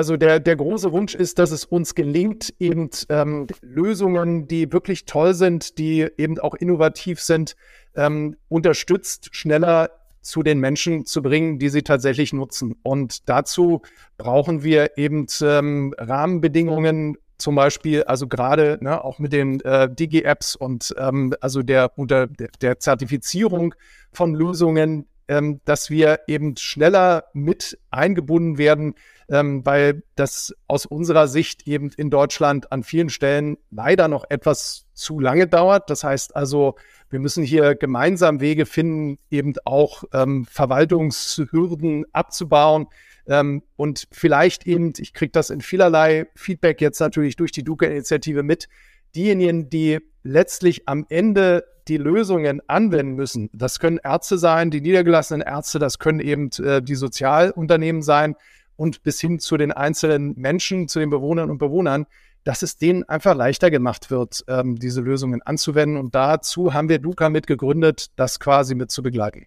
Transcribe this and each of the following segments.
also der, der große Wunsch ist, dass es uns gelingt, eben ähm, Lösungen, die wirklich toll sind, die eben auch innovativ sind, ähm, unterstützt, schneller zu den Menschen zu bringen, die sie tatsächlich nutzen. Und dazu brauchen wir eben ähm, Rahmenbedingungen, zum Beispiel, also gerade ne, auch mit den äh, Digi-Apps und ähm, also der unter der, der Zertifizierung von Lösungen, ähm, dass wir eben schneller mit eingebunden werden, ähm, weil das aus unserer Sicht eben in Deutschland an vielen Stellen leider noch etwas zu lange dauert. Das heißt also, wir müssen hier gemeinsam Wege finden, eben auch ähm, Verwaltungshürden abzubauen. Ähm, und vielleicht eben, ich kriege das in vielerlei Feedback jetzt natürlich durch die Duca-Initiative mit, diejenigen, die letztlich am Ende die Lösungen anwenden müssen. Das können Ärzte sein, die niedergelassenen Ärzte, das können eben äh, die Sozialunternehmen sein und bis hin zu den einzelnen Menschen, zu den Bewohnern und Bewohnern dass es denen einfach leichter gemacht wird, ähm, diese Lösungen anzuwenden. Und dazu haben wir Duca mit gegründet, das quasi mit zu begleiten.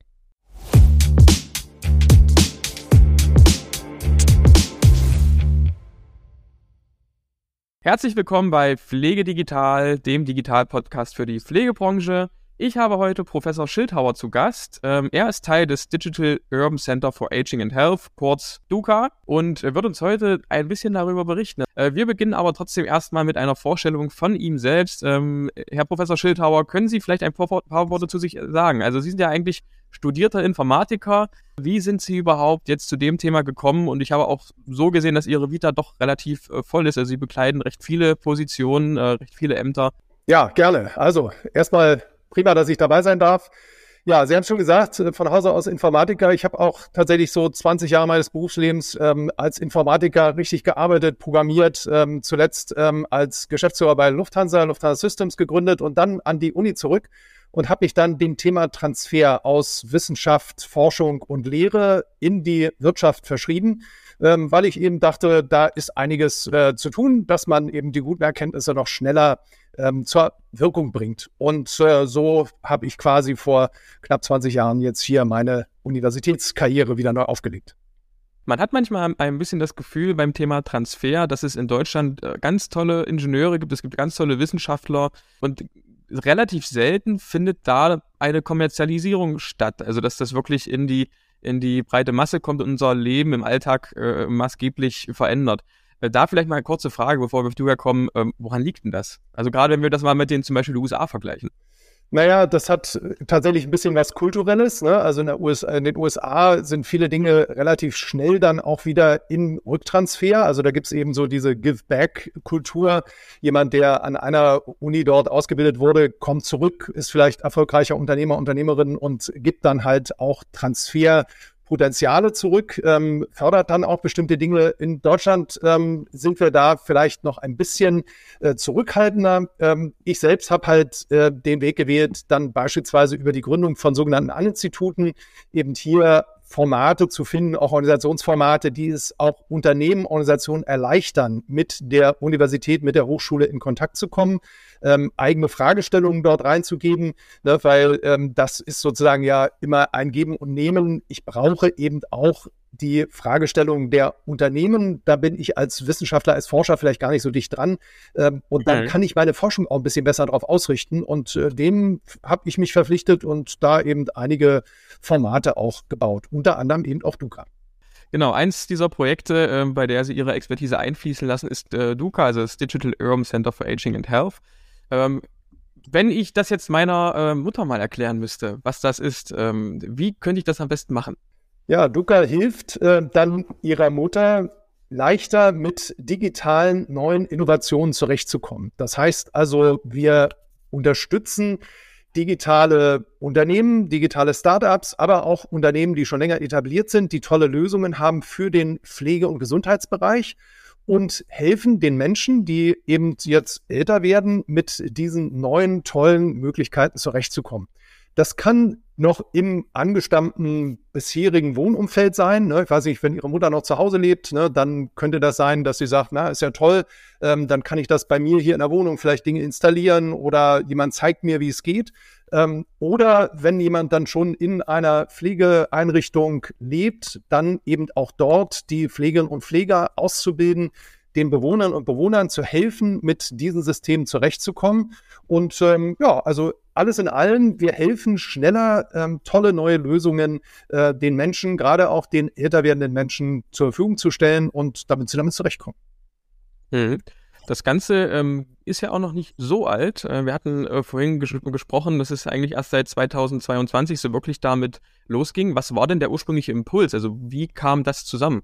Herzlich willkommen bei Pflege Digital, dem Digital-Podcast für die Pflegebranche. Ich habe heute Professor Schildhauer zu Gast. Ähm, er ist Teil des Digital Urban Center for Aging and Health, kurz DUCA, und wird uns heute ein bisschen darüber berichten. Äh, wir beginnen aber trotzdem erstmal mit einer Vorstellung von ihm selbst. Ähm, Herr Professor Schildhauer, können Sie vielleicht ein paar, paar Worte zu sich sagen? Also Sie sind ja eigentlich studierter Informatiker. Wie sind Sie überhaupt jetzt zu dem Thema gekommen? Und ich habe auch so gesehen, dass Ihre Vita doch relativ äh, voll ist. Also Sie bekleiden recht viele Positionen, äh, recht viele Ämter. Ja, gerne. Also erstmal prima, dass ich dabei sein darf. Ja, Sie haben schon gesagt, äh, von Hause aus Informatiker. Ich habe auch tatsächlich so 20 Jahre meines Berufslebens ähm, als Informatiker richtig gearbeitet, programmiert, ähm, zuletzt ähm, als Geschäftsführer bei Lufthansa, Lufthansa Systems gegründet und dann an die Uni zurück und habe mich dann dem Thema Transfer aus Wissenschaft, Forschung und Lehre in die Wirtschaft verschrieben ähm, weil ich eben dachte, da ist einiges äh, zu tun, dass man eben die guten Erkenntnisse noch schneller ähm, zur Wirkung bringt. Und äh, so habe ich quasi vor knapp 20 Jahren jetzt hier meine Universitätskarriere wieder neu aufgelegt. Man hat manchmal ein bisschen das Gefühl beim Thema Transfer, dass es in Deutschland äh, ganz tolle Ingenieure gibt, es gibt ganz tolle Wissenschaftler und relativ selten findet da eine Kommerzialisierung statt. Also dass das wirklich in die in die breite Masse kommt und unser Leben im Alltag äh, maßgeblich verändert. Äh, da vielleicht mal eine kurze Frage, bevor wir auf Duga kommen. Ähm, woran liegt denn das? Also gerade wenn wir das mal mit den zum Beispiel den USA vergleichen. Naja, das hat tatsächlich ein bisschen was Kulturelles. Ne? Also in, USA, in, den USA sind viele Dinge relativ schnell dann auch wieder in Rücktransfer. Also da gibt's eben so diese Give-Back-Kultur. Jemand, der an einer Uni dort ausgebildet wurde, kommt zurück, ist vielleicht erfolgreicher Unternehmer, Unternehmerin und gibt dann halt auch Transfer Potenziale zurück, ähm, fördert dann auch bestimmte Dinge. In Deutschland ähm, sind wir da vielleicht noch ein bisschen äh, zurückhaltender. Ähm, ich selbst habe halt äh, den Weg gewählt, dann beispielsweise über die Gründung von sogenannten An-Instituten eben hier Formate zu finden, auch Organisationsformate, die es auch Unternehmen, Organisationen erleichtern, mit der Universität, mit der Hochschule in Kontakt zu kommen, ähm, eigene Fragestellungen dort reinzugeben, ne, weil ähm, das ist sozusagen ja immer ein Geben und Nehmen. Ich brauche eben auch die Fragestellung der Unternehmen. Da bin ich als Wissenschaftler, als Forscher vielleicht gar nicht so dicht dran. Ähm, und dann mhm. kann ich meine Forschung auch ein bisschen besser darauf ausrichten. Und äh, dem habe ich mich verpflichtet und da eben einige Formate auch gebaut. Unter anderem eben auch Duca. Genau, eins dieser Projekte, äh, bei der Sie Ihre Expertise einfließen lassen, ist äh, Duca, also das Digital Urban Center for Aging and Health. Ähm, wenn ich das jetzt meiner äh, Mutter mal erklären müsste, was das ist, ähm, wie könnte ich das am besten machen? Ja, Duca hilft äh, dann ihrer Mutter leichter mit digitalen neuen Innovationen zurechtzukommen. Das heißt also, wir unterstützen digitale Unternehmen, digitale Startups, aber auch Unternehmen, die schon länger etabliert sind, die tolle Lösungen haben für den Pflege- und Gesundheitsbereich und helfen den Menschen, die eben jetzt älter werden, mit diesen neuen tollen Möglichkeiten zurechtzukommen. Das kann noch im angestammten bisherigen Wohnumfeld sein. Ne? Ich weiß nicht, wenn Ihre Mutter noch zu Hause lebt, ne, dann könnte das sein, dass sie sagt, na, ist ja toll, ähm, dann kann ich das bei mir hier in der Wohnung vielleicht Dinge installieren oder jemand zeigt mir, wie es geht. Ähm, oder wenn jemand dann schon in einer Pflegeeinrichtung lebt, dann eben auch dort die Pflegerinnen und Pfleger auszubilden, den Bewohnern und Bewohnern zu helfen, mit diesen Systemen zurechtzukommen. Und ähm, ja, also alles in allem, wir helfen schneller, ähm, tolle neue Lösungen äh, den Menschen, gerade auch den älter werdenden Menschen zur Verfügung zu stellen und damit sie damit zurechtkommen. Mhm. Das Ganze ähm, ist ja auch noch nicht so alt. Äh, wir hatten äh, vorhin ges gesprochen, dass es eigentlich erst seit 2022 so wirklich damit losging. Was war denn der ursprüngliche Impuls? Also wie kam das zusammen?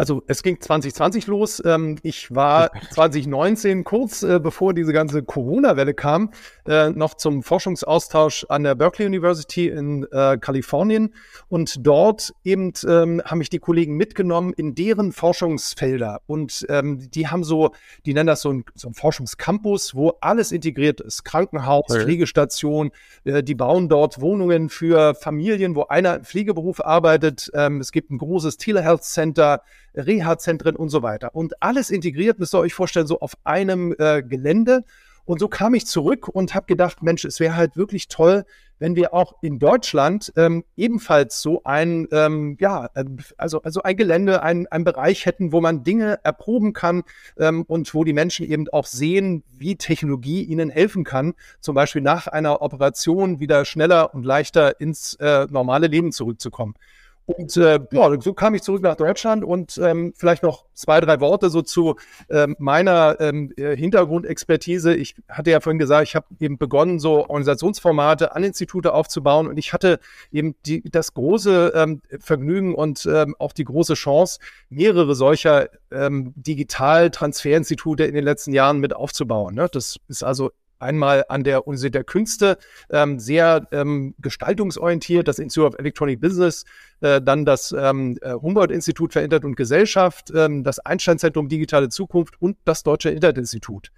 Also es ging 2020 los. Ähm, ich war 2019, kurz äh, bevor diese ganze Corona-Welle kam, äh, noch zum Forschungsaustausch an der Berkeley University in äh, Kalifornien. Und dort eben ähm, haben mich die Kollegen mitgenommen in deren Forschungsfelder. Und ähm, die haben so, die nennen das so ein, so ein Forschungscampus, wo alles integriert ist. Krankenhaus, okay. Pflegestation. Äh, die bauen dort Wohnungen für Familien, wo einer im Pflegeberuf arbeitet. Ähm, es gibt ein großes Telehealth Center. Reha-Zentren und so weiter. Und alles integriert, müsst ihr euch vorstellen, so auf einem äh, Gelände. Und so kam ich zurück und habe gedacht, Mensch, es wäre halt wirklich toll, wenn wir auch in Deutschland ähm, ebenfalls so ein, ähm, ja, äh, also, also ein Gelände, ein, ein Bereich hätten, wo man Dinge erproben kann ähm, und wo die Menschen eben auch sehen, wie Technologie ihnen helfen kann, zum Beispiel nach einer Operation wieder schneller und leichter ins äh, normale Leben zurückzukommen. Und äh, ja, so kam ich zurück nach Deutschland und ähm, vielleicht noch zwei, drei Worte so zu ähm, meiner ähm, äh, Hintergrundexpertise. Ich hatte ja vorhin gesagt, ich habe eben begonnen, so Organisationsformate an Institute aufzubauen und ich hatte eben die, das große ähm, Vergnügen und ähm, auch die große Chance, mehrere solcher ähm, Digital-Transferinstitute in den letzten Jahren mit aufzubauen. Ne? Das ist also einmal an der Universität der Künste, ähm, sehr ähm, gestaltungsorientiert, das Institute of Electronic Business, äh, dann das ähm, äh, Humboldt-Institut für Internet und Gesellschaft, ähm, das Einstein-Zentrum Digitale Zukunft und das Deutsche Internetinstitut.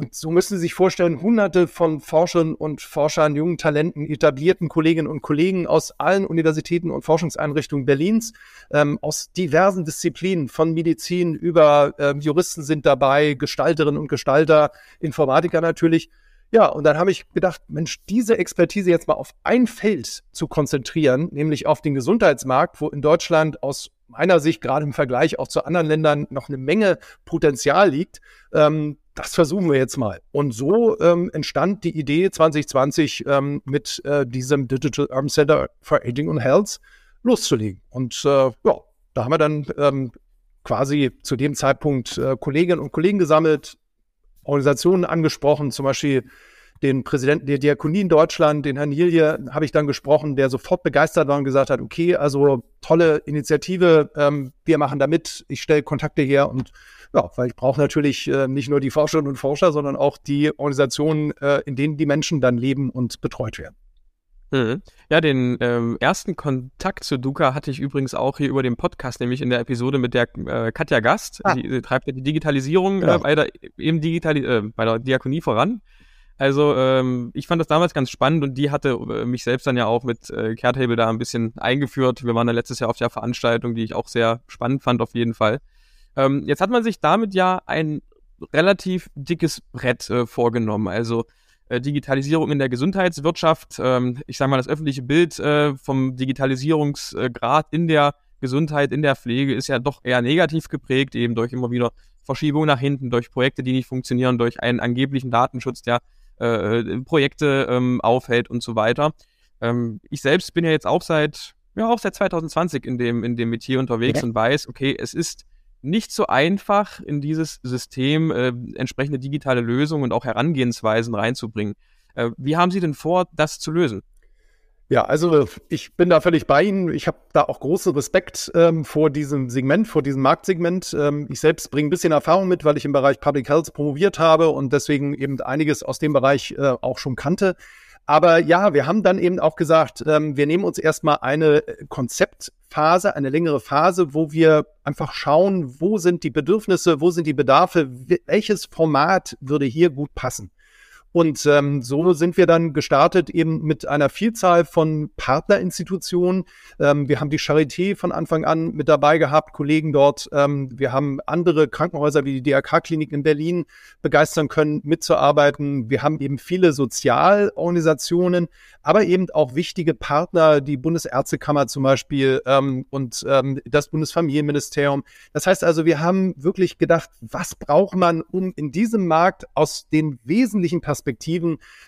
Und so müssen Sie sich vorstellen, hunderte von Forschern und Forschern, jungen Talenten, etablierten Kolleginnen und Kollegen aus allen Universitäten und Forschungseinrichtungen Berlins, ähm, aus diversen Disziplinen, von Medizin über ähm, Juristen sind dabei, Gestalterinnen und Gestalter, Informatiker natürlich. Ja, und dann habe ich gedacht, Mensch, diese Expertise jetzt mal auf ein Feld zu konzentrieren, nämlich auf den Gesundheitsmarkt, wo in Deutschland aus meiner Sicht gerade im Vergleich auch zu anderen Ländern noch eine Menge Potenzial liegt. Ähm, das versuchen wir jetzt mal. Und so ähm, entstand die Idee 2020 ähm, mit äh, diesem Digital Urban Center for Aging and Health loszulegen. Und äh, ja, da haben wir dann ähm, quasi zu dem Zeitpunkt äh, Kolleginnen und Kollegen gesammelt, Organisationen angesprochen, zum Beispiel den Präsidenten der Diakonie in Deutschland, den Herrn Nilje, habe ich dann gesprochen, der sofort begeistert war und gesagt hat, okay, also tolle Initiative, ähm, wir machen da mit, ich stelle Kontakte her und ja, weil ich brauche natürlich äh, nicht nur die Forscherinnen und Forscher, sondern auch die Organisationen, äh, in denen die Menschen dann leben und betreut werden. Mhm. Ja, den ähm, ersten Kontakt zu Duca hatte ich übrigens auch hier über den Podcast, nämlich in der Episode mit der äh, Katja Gast. Ah. Die, die treibt ja die Digitalisierung genau. äh, bei, der, eben Digitali äh, bei der Diakonie voran. Also ähm, ich fand das damals ganz spannend und die hatte äh, mich selbst dann ja auch mit äh, Caretable da ein bisschen eingeführt. Wir waren da letztes Jahr auf der Veranstaltung, die ich auch sehr spannend fand auf jeden Fall. Ähm, jetzt hat man sich damit ja ein relativ dickes Brett äh, vorgenommen. Also äh, Digitalisierung in der Gesundheitswirtschaft. Ähm, ich sage mal, das öffentliche Bild äh, vom Digitalisierungsgrad in der Gesundheit, in der Pflege ist ja doch eher negativ geprägt, eben durch immer wieder Verschiebung nach hinten, durch Projekte, die nicht funktionieren, durch einen angeblichen Datenschutz, der äh, äh, Projekte ähm, aufhält und so weiter. Ähm, ich selbst bin ja jetzt auch seit, ja, auch seit 2020 in dem, in dem Metier unterwegs ja. und weiß, okay, es ist nicht so einfach, in dieses System äh, entsprechende digitale Lösungen und auch Herangehensweisen reinzubringen. Äh, wie haben Sie denn vor, das zu lösen? Ja, also ich bin da völlig bei Ihnen. Ich habe da auch großen Respekt ähm, vor diesem Segment, vor diesem Marktsegment. Ähm, ich selbst bringe ein bisschen Erfahrung mit, weil ich im Bereich Public Health promoviert habe und deswegen eben einiges aus dem Bereich äh, auch schon kannte. Aber ja, wir haben dann eben auch gesagt, ähm, wir nehmen uns erstmal eine Konzeptphase, eine längere Phase, wo wir einfach schauen, wo sind die Bedürfnisse, wo sind die Bedarfe, welches Format würde hier gut passen. Und ähm, so sind wir dann gestartet eben mit einer Vielzahl von Partnerinstitutionen. Ähm, wir haben die Charité von Anfang an mit dabei gehabt, Kollegen dort. Ähm, wir haben andere Krankenhäuser wie die DRK-Klinik in Berlin begeistern können, mitzuarbeiten. Wir haben eben viele Sozialorganisationen, aber eben auch wichtige Partner, die Bundesärztekammer zum Beispiel ähm, und ähm, das Bundesfamilienministerium. Das heißt also, wir haben wirklich gedacht, was braucht man, um in diesem Markt aus den wesentlichen Perspektiven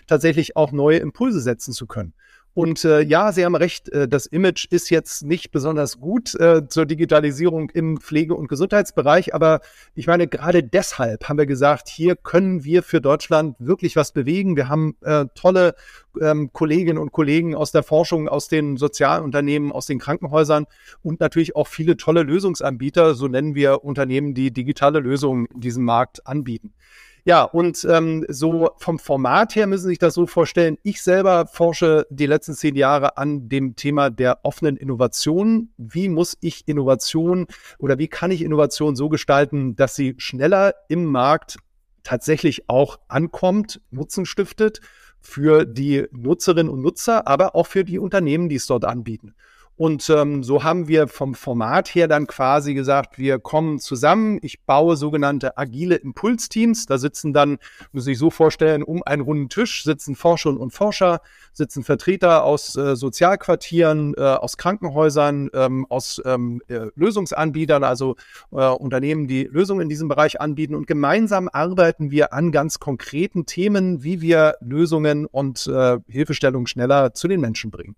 tatsächlich auch neue Impulse setzen zu können. Und äh, ja, Sie haben recht, äh, das Image ist jetzt nicht besonders gut äh, zur Digitalisierung im Pflege- und Gesundheitsbereich, aber ich meine, gerade deshalb haben wir gesagt, hier können wir für Deutschland wirklich was bewegen. Wir haben äh, tolle ähm, Kolleginnen und Kollegen aus der Forschung, aus den Sozialunternehmen, aus den Krankenhäusern und natürlich auch viele tolle Lösungsanbieter, so nennen wir Unternehmen, die digitale Lösungen in diesem Markt anbieten. Ja, und ähm, so vom Format her müssen Sie sich das so vorstellen. Ich selber forsche die letzten zehn Jahre an dem Thema der offenen Innovation. Wie muss ich Innovation oder wie kann ich Innovation so gestalten, dass sie schneller im Markt tatsächlich auch ankommt, Nutzen stiftet für die Nutzerinnen und Nutzer, aber auch für die Unternehmen, die es dort anbieten. Und ähm, so haben wir vom Format her dann quasi gesagt, wir kommen zusammen. Ich baue sogenannte agile Impulsteams. Da sitzen dann, muss ich so vorstellen, um einen runden Tisch sitzen Forscherinnen und Forscher, sitzen Vertreter aus äh, Sozialquartieren, äh, aus Krankenhäusern, ähm, aus ähm, äh, Lösungsanbietern, also äh, Unternehmen, die Lösungen in diesem Bereich anbieten. Und gemeinsam arbeiten wir an ganz konkreten Themen, wie wir Lösungen und äh, Hilfestellungen schneller zu den Menschen bringen.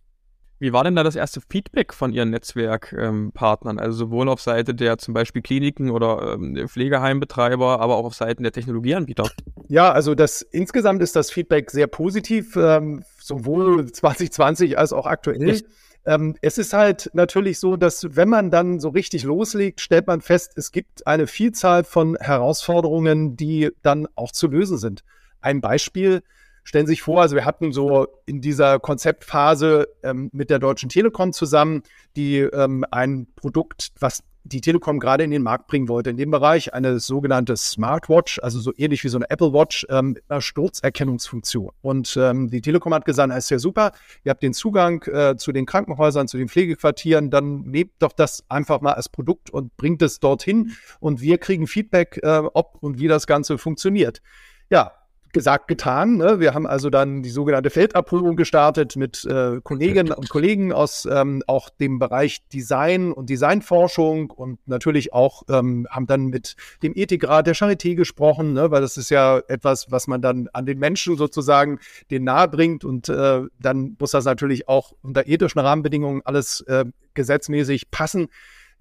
Wie war denn da das erste Feedback von Ihren Netzwerkpartnern? Ähm, also sowohl auf Seite der zum Beispiel Kliniken oder ähm, Pflegeheimbetreiber, aber auch auf Seiten der Technologieanbieter? Ja, also das insgesamt ist das Feedback sehr positiv, ähm, sowohl 2020 als auch aktuell. Ähm, es ist halt natürlich so, dass wenn man dann so richtig loslegt, stellt man fest, es gibt eine Vielzahl von Herausforderungen, die dann auch zu lösen sind. Ein Beispiel, stellen Sie sich vor, also wir hatten so in dieser Konzeptphase ähm, mit der Deutschen Telekom zusammen, die ähm, ein Produkt, was die Telekom gerade in den Markt bringen wollte, in dem Bereich eine sogenannte Smartwatch, also so ähnlich wie so eine Apple Watch ähm, mit einer Sturzerkennungsfunktion. Und ähm, die Telekom hat gesagt, das ist ja super, ihr habt den Zugang äh, zu den Krankenhäusern, zu den Pflegequartieren, dann nehmt doch das einfach mal als Produkt und bringt es dorthin und wir kriegen Feedback, äh, ob und wie das Ganze funktioniert. Ja, gesagt, getan. Ne? Wir haben also dann die sogenannte Feldabholung gestartet mit äh, Kolleginnen und Kollegen aus ähm, auch dem Bereich Design und Designforschung und natürlich auch ähm, haben dann mit dem Ethikrat der Charité gesprochen, ne? weil das ist ja etwas, was man dann an den Menschen sozusagen den nahe bringt und äh, dann muss das natürlich auch unter ethischen Rahmenbedingungen alles äh, gesetzmäßig passen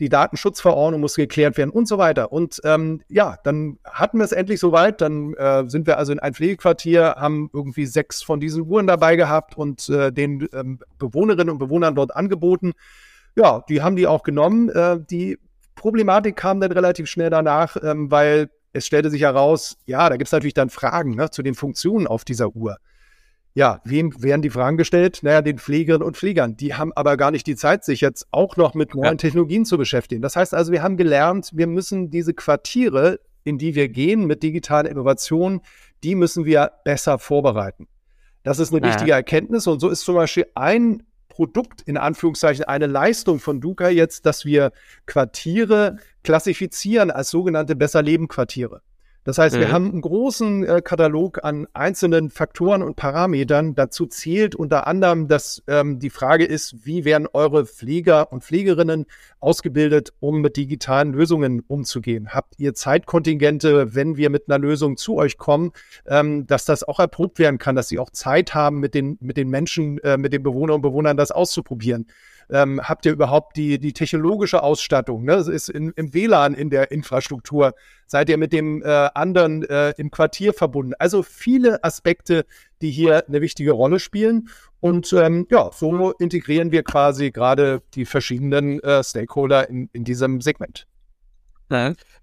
die Datenschutzverordnung muss geklärt werden und so weiter. Und ähm, ja, dann hatten wir es endlich soweit. Dann äh, sind wir also in ein Pflegequartier, haben irgendwie sechs von diesen Uhren dabei gehabt und äh, den ähm, Bewohnerinnen und Bewohnern dort angeboten. Ja, die haben die auch genommen. Äh, die Problematik kam dann relativ schnell danach, ähm, weil es stellte sich heraus, ja, da gibt es natürlich dann Fragen ne, zu den Funktionen auf dieser Uhr. Ja, wem werden die Fragen gestellt? Naja, den Pflegerinnen und Pflegern. Die haben aber gar nicht die Zeit, sich jetzt auch noch mit neuen ja. Technologien zu beschäftigen. Das heißt also, wir haben gelernt, wir müssen diese Quartiere, in die wir gehen mit digitaler Innovation, die müssen wir besser vorbereiten. Das ist eine ja. wichtige Erkenntnis und so ist zum Beispiel ein Produkt, in Anführungszeichen, eine Leistung von Duca jetzt, dass wir Quartiere klassifizieren als sogenannte Besser-Leben-Quartiere. Das heißt, mhm. wir haben einen großen äh, Katalog an einzelnen Faktoren und Parametern. Dazu zählt unter anderem, dass ähm, die Frage ist, wie werden eure Pfleger und Pflegerinnen ausgebildet, um mit digitalen Lösungen umzugehen? Habt ihr Zeitkontingente, wenn wir mit einer Lösung zu euch kommen, ähm, dass das auch erprobt werden kann, dass sie auch Zeit haben, mit den, mit den Menschen, äh, mit den Bewohnern und Bewohnern das auszuprobieren? Ähm, habt ihr überhaupt die, die technologische Ausstattung? Ne? Das ist in, im WLAN in der Infrastruktur. Seid ihr mit dem äh, anderen äh, im Quartier verbunden? Also viele Aspekte, die hier eine wichtige Rolle spielen. Und ähm, ja, so integrieren wir quasi gerade die verschiedenen äh, Stakeholder in, in diesem Segment.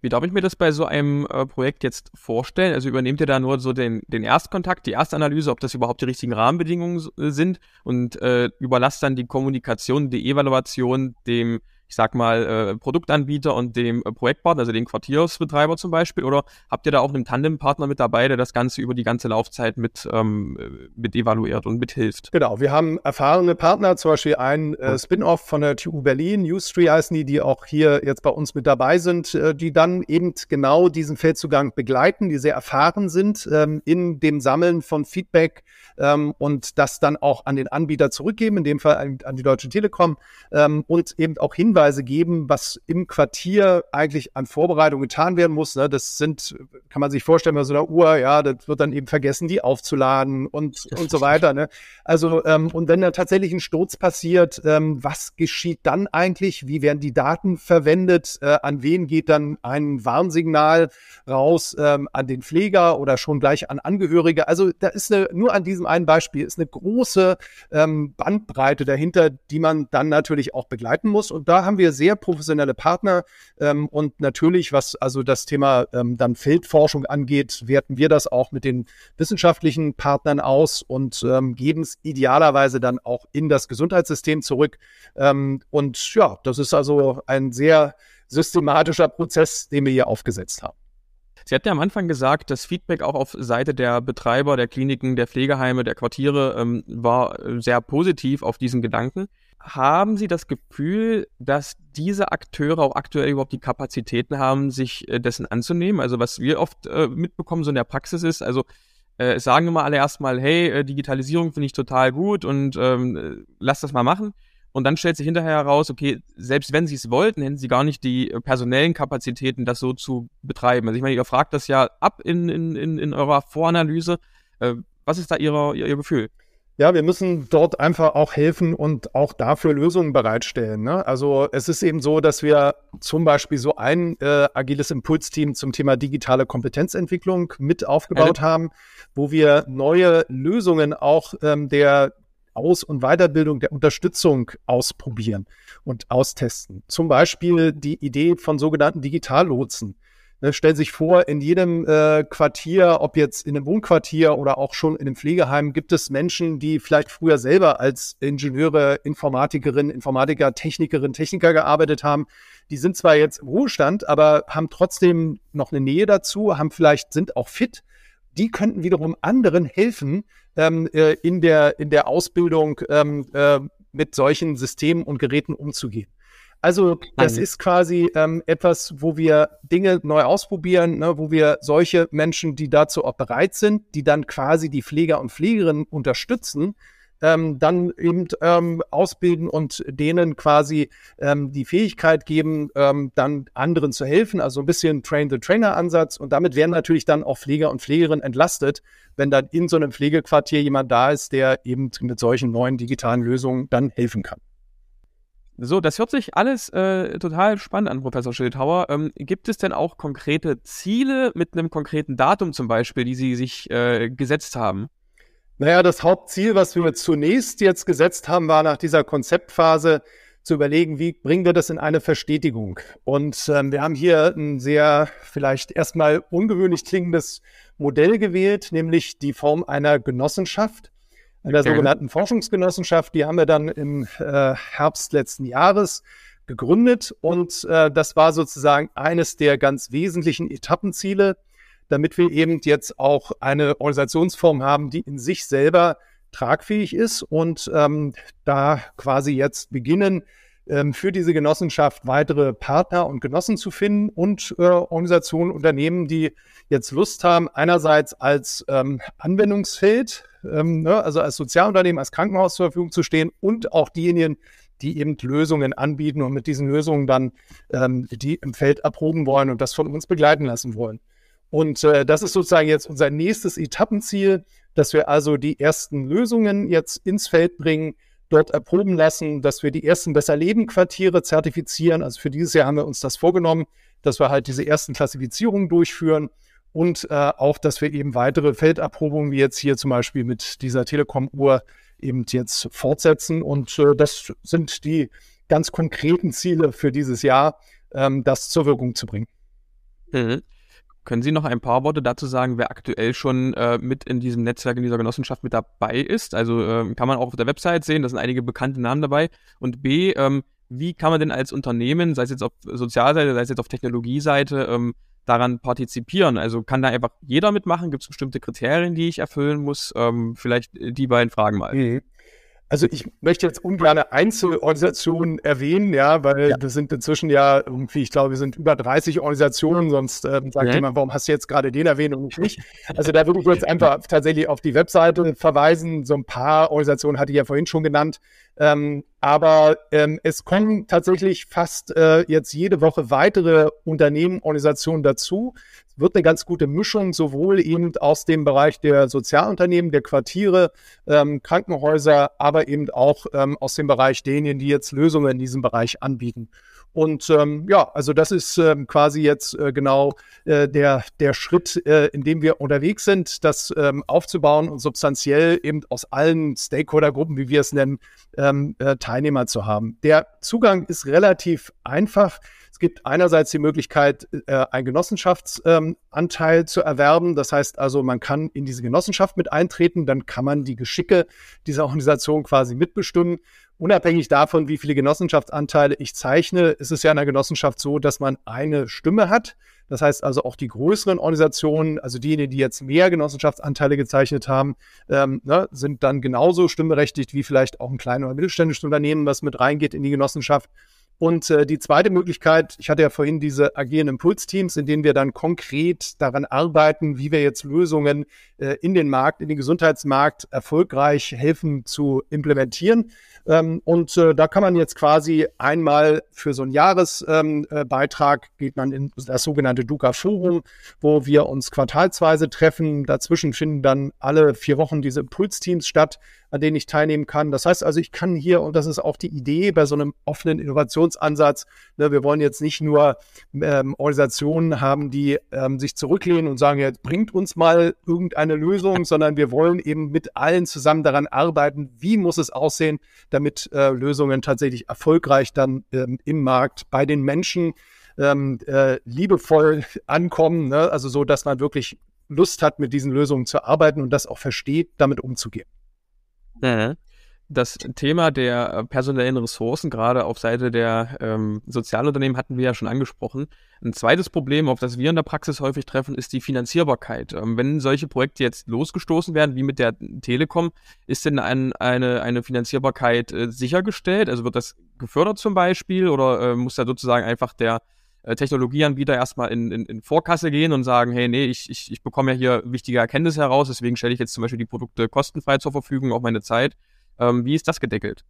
Wie darf ich mir das bei so einem äh, Projekt jetzt vorstellen? Also übernehmt ihr da nur so den, den Erstkontakt, die Erstanalyse, ob das überhaupt die richtigen Rahmenbedingungen äh, sind und äh, überlasst dann die Kommunikation, die Evaluation dem, ich sag mal, äh, Produktanbieter und dem äh, Projektpartner, also dem Quartiersbetreiber zum Beispiel? Oder habt ihr da auch einen Tandempartner mit dabei, der das Ganze über die ganze Laufzeit mit, ähm, mit evaluiert und mithilft? Genau, wir haben erfahrene Partner, zum Beispiel ein äh, Spin-off von der TU Berlin, Ustream heißen die, die auch hier jetzt bei uns mit dabei sind, äh, die dann eben genau diesen Feldzugang begleiten, die sehr erfahren sind ähm, in dem Sammeln von Feedback ähm, und das dann auch an den Anbieter zurückgeben, in dem Fall an, an die Deutsche Telekom ähm, und eben auch Hinweise geben, was im Quartier eigentlich an Vorbereitung getan werden muss. Ne? Das sind, kann man sich vorstellen, bei so einer Uhr, ja, das wird dann eben vergessen, die aufzuladen und, und so weiter. Ne? Also, ähm, und wenn da tatsächlich ein Sturz passiert, ähm, was geschieht dann eigentlich? Wie werden die Daten verwendet? Äh, an wen geht dann ein Warnsignal raus? Ähm, an den Pfleger oder schon gleich an Angehörige? Also, da ist eine, nur an diesem einen Beispiel, ist eine große ähm, Bandbreite dahinter, die man dann natürlich auch begleiten muss. Und da haben wir sehr professionelle Partner. Ähm, und natürlich, was also das Thema ähm, dann Feldforschung angeht, werten wir das auch mit den wissenschaftlichen Partnern aus und ähm, geben es idealerweise dann auch in das Gesundheitssystem zurück. Ähm, und ja, das ist also ein sehr systematischer Prozess, den wir hier aufgesetzt haben. Sie hatten ja am Anfang gesagt, das Feedback auch auf Seite der Betreiber, der Kliniken, der Pflegeheime, der Quartiere ähm, war sehr positiv auf diesen Gedanken. Haben Sie das Gefühl, dass diese Akteure auch aktuell überhaupt die Kapazitäten haben, sich äh, dessen anzunehmen? Also was wir oft äh, mitbekommen, so in der Praxis ist, also äh, sagen immer alle erstmal, hey, äh, Digitalisierung finde ich total gut und ähm, äh, lass das mal machen. Und dann stellt sich hinterher heraus, okay, selbst wenn sie es wollten, hätten sie gar nicht die äh, personellen Kapazitäten, das so zu betreiben. Also ich meine, ihr fragt das ja ab in, in, in, in eurer Voranalyse. Äh, was ist da ihrer, ihr, ihr Gefühl? Ja, wir müssen dort einfach auch helfen und auch dafür Lösungen bereitstellen. Ne? Also es ist eben so, dass wir zum Beispiel so ein äh, agiles Impulsteam zum Thema digitale Kompetenzentwicklung mit aufgebaut ja. haben, wo wir neue Lösungen auch ähm, der aus- und Weiterbildung der Unterstützung ausprobieren und austesten. Zum Beispiel die Idee von sogenannten Digitallotsen. Ne, stellen sich vor, in jedem äh, Quartier, ob jetzt in einem Wohnquartier oder auch schon in einem Pflegeheim, gibt es Menschen, die vielleicht früher selber als Ingenieure, Informatikerin, Informatiker, Technikerin, Techniker gearbeitet haben. Die sind zwar jetzt im Ruhestand, aber haben trotzdem noch eine Nähe dazu, haben vielleicht, sind auch fit. Die könnten wiederum anderen helfen, ähm, äh, in, der, in der Ausbildung ähm, äh, mit solchen Systemen und Geräten umzugehen. Also das ist quasi ähm, etwas, wo wir Dinge neu ausprobieren, ne, wo wir solche Menschen, die dazu auch bereit sind, die dann quasi die Pfleger und Pflegerinnen unterstützen, ähm, dann eben ähm, ausbilden und denen quasi ähm, die Fähigkeit geben, ähm, dann anderen zu helfen. Also ein bisschen Train-the-Trainer-Ansatz. Und damit werden natürlich dann auch Pfleger und Pflegerinnen entlastet, wenn dann in so einem Pflegequartier jemand da ist, der eben mit solchen neuen digitalen Lösungen dann helfen kann. So, das hört sich alles äh, total spannend an, Professor Schildhauer. Ähm, gibt es denn auch konkrete Ziele mit einem konkreten Datum zum Beispiel, die Sie sich äh, gesetzt haben? Naja, das Hauptziel, was wir zunächst jetzt gesetzt haben, war nach dieser Konzeptphase zu überlegen, wie bringen wir das in eine Verstetigung. Und ähm, wir haben hier ein sehr vielleicht erstmal ungewöhnlich klingendes Modell gewählt, nämlich die Form einer Genossenschaft, einer sogenannten Forschungsgenossenschaft. Die haben wir dann im äh, Herbst letzten Jahres gegründet und äh, das war sozusagen eines der ganz wesentlichen Etappenziele damit wir eben jetzt auch eine Organisationsform haben, die in sich selber tragfähig ist und ähm, da quasi jetzt beginnen, ähm, für diese Genossenschaft weitere Partner und Genossen zu finden und äh, Organisationen, Unternehmen, die jetzt Lust haben, einerseits als ähm, Anwendungsfeld, ähm, ne, also als Sozialunternehmen, als Krankenhaus zur Verfügung zu stehen und auch diejenigen, die eben Lösungen anbieten und mit diesen Lösungen dann ähm, die im Feld erproben wollen und das von uns begleiten lassen wollen. Und äh, das ist sozusagen jetzt unser nächstes Etappenziel, dass wir also die ersten Lösungen jetzt ins Feld bringen, dort erproben lassen, dass wir die ersten Besser-Leben-Quartiere zertifizieren. Also für dieses Jahr haben wir uns das vorgenommen, dass wir halt diese ersten Klassifizierungen durchführen und äh, auch, dass wir eben weitere Felderprobungen, wie jetzt hier zum Beispiel mit dieser Telekom-Uhr, eben jetzt fortsetzen. Und äh, das sind die ganz konkreten Ziele für dieses Jahr, ähm, das zur Wirkung zu bringen. Mhm. Können Sie noch ein paar Worte dazu sagen, wer aktuell schon äh, mit in diesem Netzwerk, in dieser Genossenschaft mit dabei ist? Also äh, kann man auch auf der Website sehen, da sind einige bekannte Namen dabei. Und B, ähm, wie kann man denn als Unternehmen, sei es jetzt auf Sozialseite, sei es jetzt auf Technologieseite, ähm, daran partizipieren? Also kann da einfach jeder mitmachen? Gibt es bestimmte Kriterien, die ich erfüllen muss? Ähm, vielleicht die beiden Fragen mal. Mhm. Also ich möchte jetzt ungern Einzelorganisationen erwähnen, ja, weil ja. das sind inzwischen ja irgendwie, ich glaube, wir sind über 30 Organisationen, sonst äh, sagt ja. jemand, warum hast du jetzt gerade den erwähnt und nicht Also da würde ich jetzt einfach tatsächlich auf die Webseite verweisen. So ein paar Organisationen hatte ich ja vorhin schon genannt. Ähm, aber ähm, es kommen tatsächlich fast äh, jetzt jede Woche weitere Unternehmen, Organisationen dazu. Wird eine ganz gute Mischung, sowohl eben aus dem Bereich der Sozialunternehmen, der Quartiere, ähm, Krankenhäuser, aber eben auch ähm, aus dem Bereich derjenigen, die jetzt Lösungen in diesem Bereich anbieten. Und ähm, ja, also das ist ähm, quasi jetzt äh, genau äh, der, der Schritt, äh, in dem wir unterwegs sind, das ähm, aufzubauen und substanziell eben aus allen Stakeholdergruppen, wie wir es nennen, ähm, äh, Teilnehmer zu haben. Der Zugang ist relativ einfach. Es gibt einerseits die Möglichkeit, äh, einen Genossenschaftsanteil ähm, zu erwerben. Das heißt also, man kann in diese Genossenschaft mit eintreten, dann kann man die Geschicke dieser Organisation quasi mitbestimmen. Unabhängig davon, wie viele Genossenschaftsanteile ich zeichne, ist es ja in der Genossenschaft so, dass man eine Stimme hat. Das heißt also auch die größeren Organisationen, also diejenigen, die jetzt mehr Genossenschaftsanteile gezeichnet haben, ähm, ne, sind dann genauso stimmberechtigt wie vielleicht auch ein kleines oder mittelständisches Unternehmen, was mit reingeht in die Genossenschaft. Und äh, die zweite Möglichkeit, ich hatte ja vorhin diese agilen Impulsteams, in denen wir dann konkret daran arbeiten, wie wir jetzt Lösungen äh, in den Markt, in den Gesundheitsmarkt erfolgreich helfen zu implementieren. Ähm, und äh, da kann man jetzt quasi einmal für so einen Jahresbeitrag ähm, äh, geht man in das sogenannte Duca Forum, wo wir uns quartalsweise treffen. Dazwischen finden dann alle vier Wochen diese Impulsteams statt an denen ich teilnehmen kann. Das heißt also, ich kann hier, und das ist auch die Idee bei so einem offenen Innovationsansatz, ne, wir wollen jetzt nicht nur ähm, Organisationen haben, die ähm, sich zurücklehnen und sagen, jetzt bringt uns mal irgendeine Lösung, sondern wir wollen eben mit allen zusammen daran arbeiten, wie muss es aussehen, damit äh, Lösungen tatsächlich erfolgreich dann ähm, im Markt bei den Menschen ähm, äh, liebevoll ankommen, ne? also so, dass man wirklich Lust hat, mit diesen Lösungen zu arbeiten und das auch versteht, damit umzugehen. Mhm. Das Thema der äh, personellen Ressourcen, gerade auf Seite der ähm, Sozialunternehmen, hatten wir ja schon angesprochen. Ein zweites Problem, auf das wir in der Praxis häufig treffen, ist die Finanzierbarkeit. Ähm, wenn solche Projekte jetzt losgestoßen werden, wie mit der Telekom, ist denn ein, eine, eine Finanzierbarkeit äh, sichergestellt? Also wird das gefördert zum Beispiel oder äh, muss da sozusagen einfach der äh, Technologieanbieter erstmal in, in, in Vorkasse gehen und sagen, hey, nee, ich, ich, ich bekomme ja hier wichtige Erkenntnisse heraus, deswegen stelle ich jetzt zum Beispiel die Produkte kostenfrei zur Verfügung, auch meine Zeit. Ähm, wie ist das gedeckelt?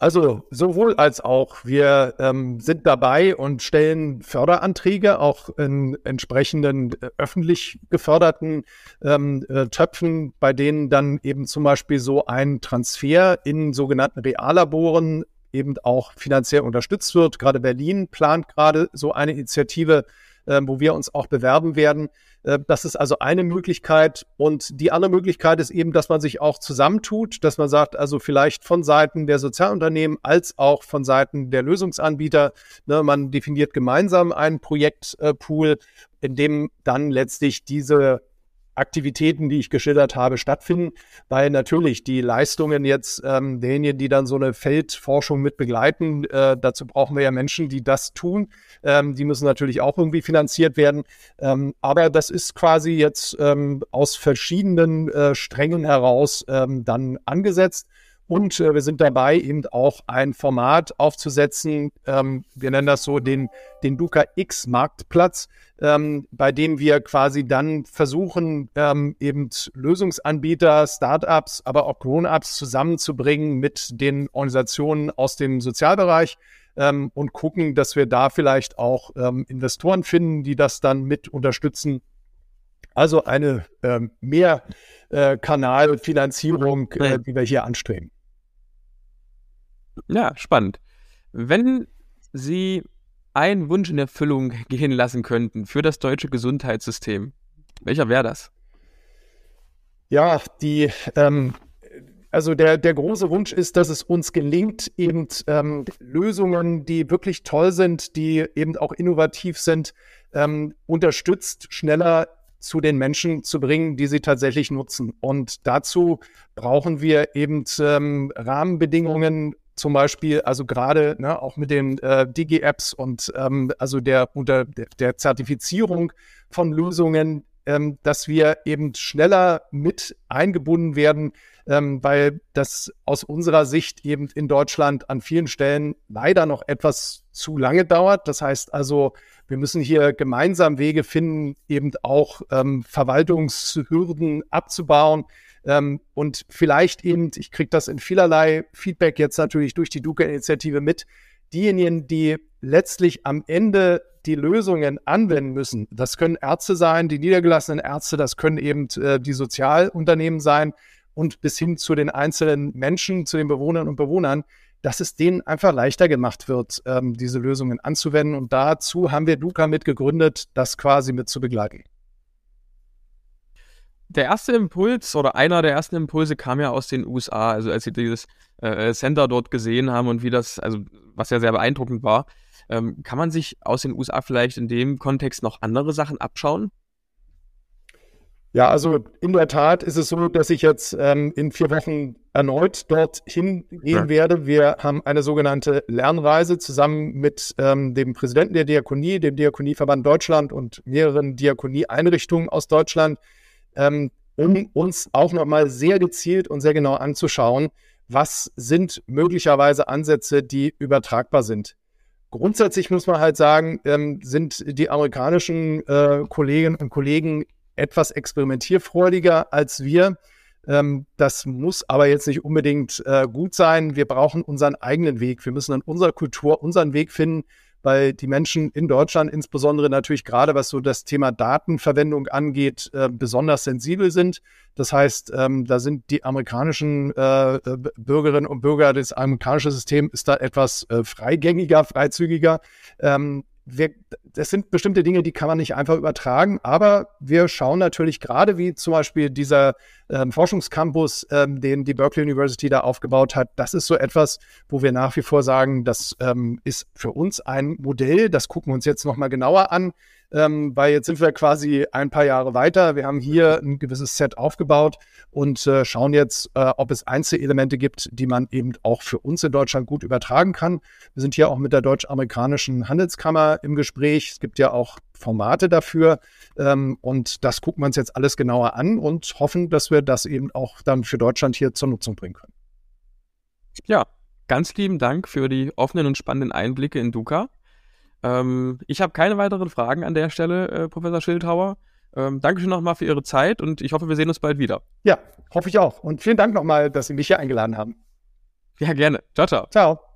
Also sowohl als auch. Wir ähm, sind dabei und stellen Förderanträge auch in entsprechenden äh, öffentlich geförderten ähm, äh, Töpfen, bei denen dann eben zum Beispiel so ein Transfer in sogenannten Reallaboren eben auch finanziell unterstützt wird. Gerade Berlin plant gerade so eine Initiative, äh, wo wir uns auch bewerben werden. Äh, das ist also eine Möglichkeit. Und die andere Möglichkeit ist eben, dass man sich auch zusammentut, dass man sagt, also vielleicht von Seiten der Sozialunternehmen als auch von Seiten der Lösungsanbieter, ne, man definiert gemeinsam einen Projektpool, in dem dann letztlich diese Aktivitäten, die ich geschildert habe, stattfinden, weil natürlich die Leistungen jetzt ähm, derjenigen, die dann so eine Feldforschung mit begleiten, äh, dazu brauchen wir ja Menschen, die das tun. Ähm, die müssen natürlich auch irgendwie finanziert werden. Ähm, aber das ist quasi jetzt ähm, aus verschiedenen äh, Strängen heraus ähm, dann angesetzt. Und äh, wir sind dabei, eben auch ein Format aufzusetzen. Ähm, wir nennen das so den, den Duca X Marktplatz, ähm, bei dem wir quasi dann versuchen, ähm, eben Lösungsanbieter, Startups, aber auch Grown-ups zusammenzubringen mit den Organisationen aus dem Sozialbereich ähm, und gucken, dass wir da vielleicht auch ähm, Investoren finden, die das dann mit unterstützen. Also eine ähm, mehr äh, äh, die wir hier anstreben. Ja, spannend. Wenn Sie einen Wunsch in Erfüllung gehen lassen könnten für das deutsche Gesundheitssystem, welcher wäre das? Ja, die, ähm, also der, der große Wunsch ist, dass es uns gelingt, eben ähm, Lösungen, die wirklich toll sind, die eben auch innovativ sind, ähm, unterstützt, schneller zu den Menschen zu bringen, die sie tatsächlich nutzen. Und dazu brauchen wir eben ähm, Rahmenbedingungen, zum Beispiel, also gerade ne, auch mit den äh, Digi-Apps und ähm, also der unter der, Zertifizierung von Lösungen, ähm, dass wir eben schneller mit eingebunden werden, ähm, weil das aus unserer Sicht eben in Deutschland an vielen Stellen leider noch etwas zu lange dauert. Das heißt also, wir müssen hier gemeinsam Wege finden, eben auch ähm, Verwaltungshürden abzubauen. Ähm, und vielleicht eben, ich kriege das in vielerlei Feedback jetzt natürlich durch die Duca-Initiative mit, diejenigen, die letztlich am Ende die Lösungen anwenden müssen. Das können Ärzte sein, die niedergelassenen Ärzte, das können eben äh, die Sozialunternehmen sein und bis hin zu den einzelnen Menschen, zu den Bewohnern und Bewohnern, dass es denen einfach leichter gemacht wird, ähm, diese Lösungen anzuwenden. Und dazu haben wir Duca mit gegründet, das quasi mit zu begleiten. Der erste Impuls oder einer der ersten Impulse kam ja aus den USA, also als sie dieses äh, Center dort gesehen haben und wie das, also was ja sehr beeindruckend war. Ähm, kann man sich aus den USA vielleicht in dem Kontext noch andere Sachen abschauen? Ja, also in der Tat ist es so, dass ich jetzt ähm, in vier Wochen erneut dorthin gehen ja. werde. Wir haben eine sogenannte Lernreise zusammen mit ähm, dem Präsidenten der Diakonie, dem Diakonieverband Deutschland und mehreren Diakonieeinrichtungen aus Deutschland, ähm, um uns auch nochmal sehr gezielt und sehr genau anzuschauen, was sind möglicherweise Ansätze, die übertragbar sind. Grundsätzlich muss man halt sagen, ähm, sind die amerikanischen äh, Kolleginnen und Kollegen etwas experimentierfreudiger als wir. Ähm, das muss aber jetzt nicht unbedingt äh, gut sein. Wir brauchen unseren eigenen Weg. Wir müssen in unserer Kultur unseren Weg finden, weil die Menschen in Deutschland insbesondere natürlich gerade was so das Thema Datenverwendung angeht, äh, besonders sensibel sind. Das heißt, ähm, da sind die amerikanischen äh, äh Bürgerinnen und Bürger, das amerikanische System ist da etwas äh, freigängiger, freizügiger. Ähm, wir, das sind bestimmte Dinge, die kann man nicht einfach übertragen, aber wir schauen natürlich gerade, wie zum Beispiel dieser ähm, Forschungscampus, ähm, den die Berkeley University da aufgebaut hat, das ist so etwas, wo wir nach wie vor sagen, das ähm, ist für uns ein Modell, das gucken wir uns jetzt nochmal genauer an ähm, weil jetzt sind wir quasi ein paar Jahre weiter. Wir haben hier ein gewisses Set aufgebaut und äh, schauen jetzt, äh, ob es Einzelelemente gibt, die man eben auch für uns in Deutschland gut übertragen kann. Wir sind hier auch mit der deutsch-amerikanischen Handelskammer im Gespräch. Es gibt ja auch Formate dafür ähm, und das gucken wir uns jetzt alles genauer an und hoffen, dass wir das eben auch dann für Deutschland hier zur Nutzung bringen können. Ja, ganz lieben Dank für die offenen und spannenden Einblicke in Duca. Ähm, ich habe keine weiteren Fragen an der Stelle, äh, Professor Schildhauer. Ähm, Dankeschön nochmal für Ihre Zeit und ich hoffe, wir sehen uns bald wieder. Ja, hoffe ich auch. Und vielen Dank nochmal, dass Sie mich hier eingeladen haben. Ja, gerne. Ciao, ciao. Ciao.